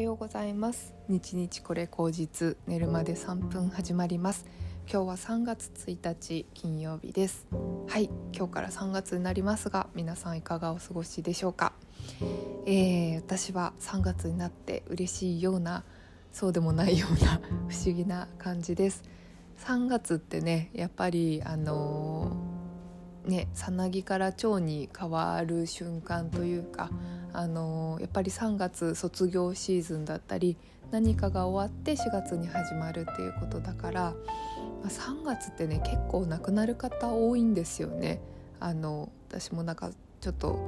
はようございます。日日これ口実寝るまで3分始まります。今日は3月1日金曜日です。はい今日から3月になりますが皆さんいかがお過ごしでしょうか、えー、私は3月になって嬉しいようなそうでもないような 不思議な感じです。3月ってねやっぱりあのー、ねさなぎから蝶に変わる瞬間というかあのやっぱり3月卒業シーズンだったり何かが終わって4月に始まるっていうことだから、まあ、3月ってね結構亡くなる方多いんですよね。あの私もなんかちょっと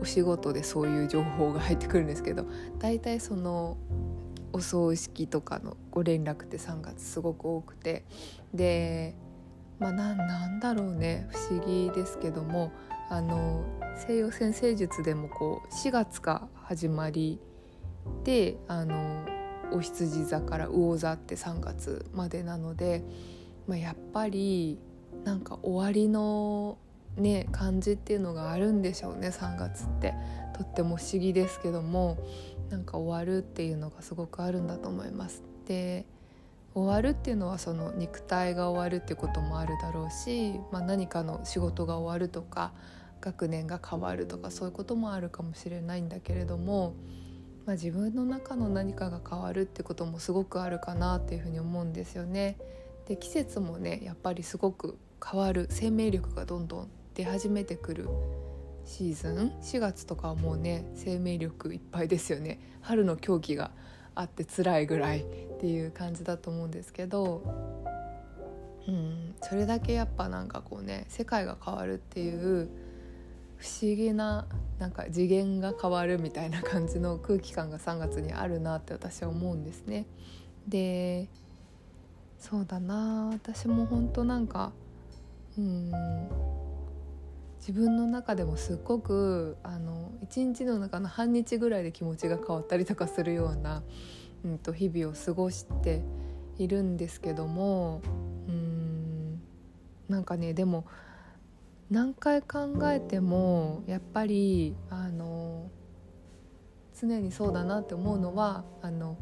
お仕事でそういう情報が入ってくるんですけど大体そのお葬式とかのご連絡って3月すごく多くてでまあなんだろうね不思議ですけどもあの西洋占星術でもこう4月が始まりであのお羊座から魚座って3月までなので、まあ、やっぱりなんか終わりのね感じっていうのがあるんでしょうね3月ってとっても不思議ですけどもなんか終わるっていうのがすごくあるんだと思います。で終わるっていうのはその肉体が終わるってこともあるだろうし、まあ、何かの仕事が終わるとか学年が変わるとかそういうこともあるかもしれないんだけれども、まあ、自分の中の何かが変わるってこともすごくあるかなっていうふうに思うんですよね。で季節もねやっぱりすごく変わる。生命力がどんどん出始めてくるシーズン。4月とかはもうね生命力いっぱいですよね。春の狂気があって辛いぐらい。っていう感じだと思うんですけどうんそれだけやっぱなんかこうね世界が変わるっていう不思議ななんか次元が変わるみたいな感じの空気感が3月にあるなって私は思うんですね。でそうだな私も本当なんかうん自分の中でもすっごくあの一日の中の半日ぐらいで気持ちが変わったりとかするような、うんと、日々を過ごしているんですけどもうんなんかねでも何回考えてもやっぱりあの常にそうだなって思うのはあの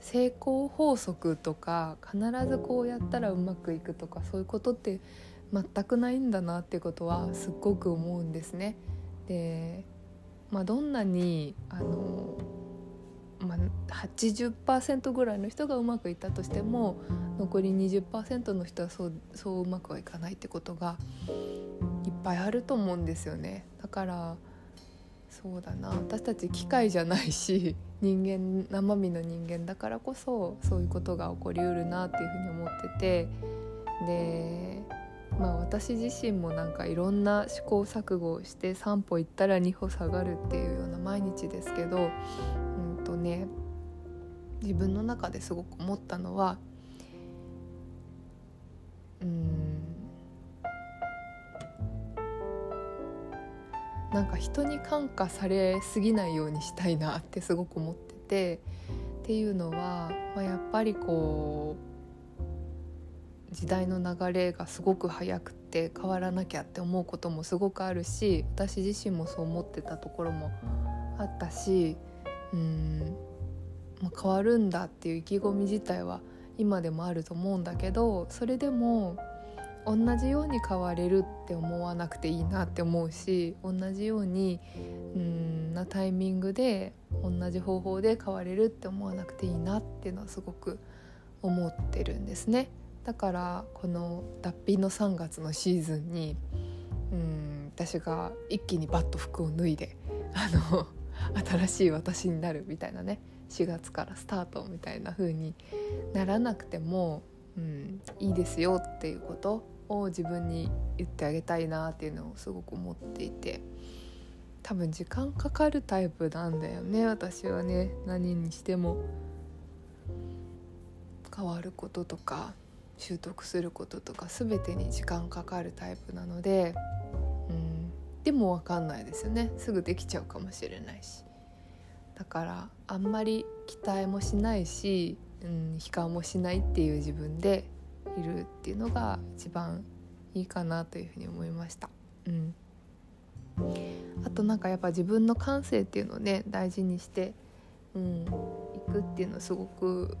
成功法則とか必ずこうやったらうまくいくとかそういうことって全くないんだなっていうことはすっごく思うんですね。で、まあ、どんなにあの、まあ、80%ぐらいの人がうまくいったとしても残り20%の人はそうそううまくはいかないってことがいっぱいあると思うんですよね。だからそうだな。私たち機械じゃないし人間生身の人間だからこそそういうことが起こりうるなっていうふうに思ってて。でまあ私自身もなんかいろんな試行錯誤をして3歩行ったら2歩下がるっていうような毎日ですけどね自分の中ですごく思ったのはうんなんか人に感化されすぎないようにしたいなってすごく思っててっていうのは、まあ、やっぱりこう時代の流れがすごく速くて変わらなきゃって思うこともすごくあるし私自身もそう思ってたところもあったしうん、まあ、変わるんだっていう意気込み自体は今でもあると思うんだけどそれでも同じように変われるって思わなくていいなって思うし同じようにうんなタイミングで同じ方法で変われるって思わなくていいなっていうのはすごく思ってるんですね。だからこの脱皮の3月のシーズンにうん私が一気にバッと服を脱いであの新しい私になるみたいなね4月からスタートみたいな風にならなくてもうん、いいですよっていうことを自分に言ってあげたいなっていうのをすごく思っていて多分時間かかるタイプなんだよね私はね何にしても。変わることとか習得することとか全てに時間かかるタイプなので、でも分かんないですよね。すぐできちゃうかもしれないし。だからあんまり期待もしないしうん、悲観もしないっていう自分でいるっていうのが一番いいかなというふうに思いました。うん、あとなんかやっぱ自分の感性っていうのをね大事にして、うん、いくっていうのすごく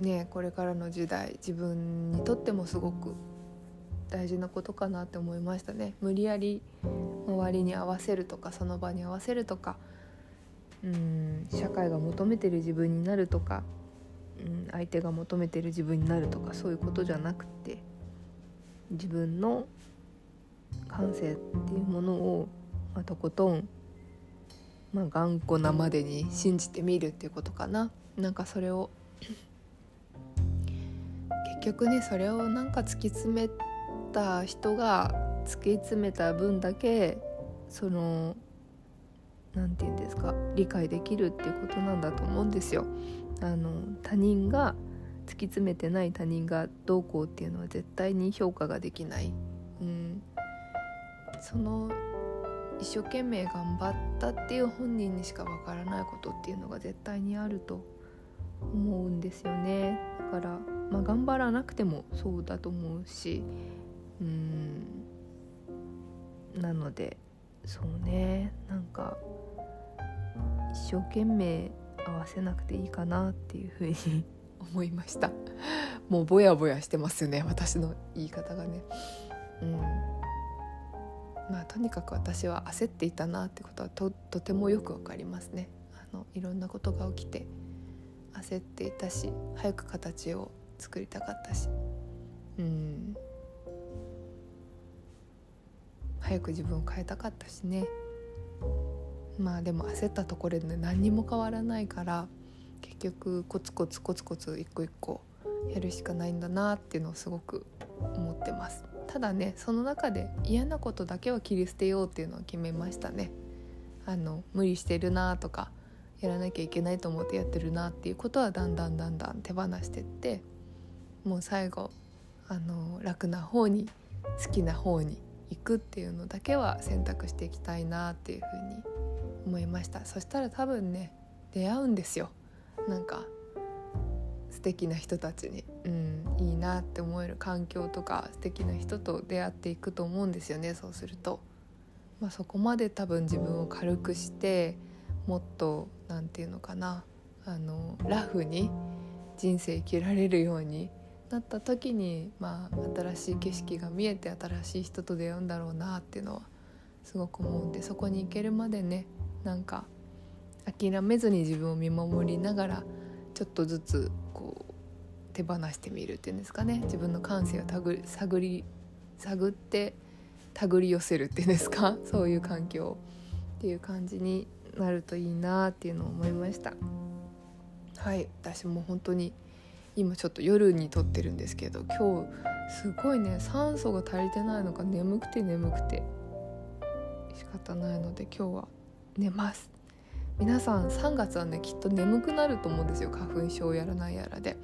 ねこれからの時代自分にとってもすごく大事なことかなって思いましたね。無理やり周りに合わせるとかその場に合わせるとかうん社会が求めてる自分になるとか、うん、相手が求めてる自分になるとかそういうことじゃなくて自分の感性っていうものを、まあ、とことん、まあ、頑固なまでに信じてみるっていうことかな。なんかそれを結局ねそれをなんか突き詰めた人が突き詰めた分だけその何て言うんですか理解できるっていうことなんだと思うんですよ。あの他人が突き詰めてない他人がどうこうっていうのは絶対に評価ができない。うん、その一生懸命頑張ったっていう本人にしかわからないことっていうのが絶対にあると思うんですよねだから、まあ、頑張らなくてもそうだと思うしうんなのでそうねなんか一生懸命合わせなくていいかなっていうふうに 思いました。もうぼやぼやしてますよね私の言い方がね。うん。まあとにかく私は焦っていたなってことはととてもよくわかりますね。あのいろんなことが起きて焦っていたし早く形を作りたかったし。うん早く自分を変えたかったしね。まあでも焦ったところで何にも変わらないから結局コツコツコツコツ一個一個やるしかないんだなっていうのをすごく思ってます。ただねその中で嫌なことだけは切り捨てようっていうのを決めましたね。あの無理してるなとかやらなきゃいけないと思ってやってるなっていうことはだんだんだんだん手放してってもう最後あの楽な方に好きな方に行くっていうのだけは選択していきたいなっていうふうに思いました。そしたら多分ね出会うんですよ。なんか素敵な人たちに、うん、いいなって思える環境とか素敵な人と出会っていくと思うんですよねそうすると、まあ、そこまで多分自分を軽くしてもっと何て言うのかなあのラフに人生生きられるようになった時に、まあ、新しい景色が見えて新しい人と出会うんだろうなっていうのはすごく思うんでそこに行けるまでねなんか諦めずに自分を見守りながらちょっとずつこう手放してみるっていうんですかね自分の感性を探り探って手繰り寄せるっていうんですか そういう環境っていう感じになるといいなっていうのを思いました。はい私も本当に今ちょっと夜に撮ってるんですけど今日すごいね酸素が足りてないのか眠くて眠くて。仕方ないので今日は寝ます。皆さん3月はねきっと眠くなると思うんですよ。花粉症やらないやらで。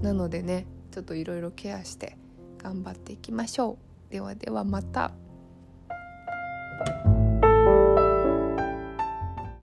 なのでねちょっといろいろケアして頑張っていきましょう。ではではまた。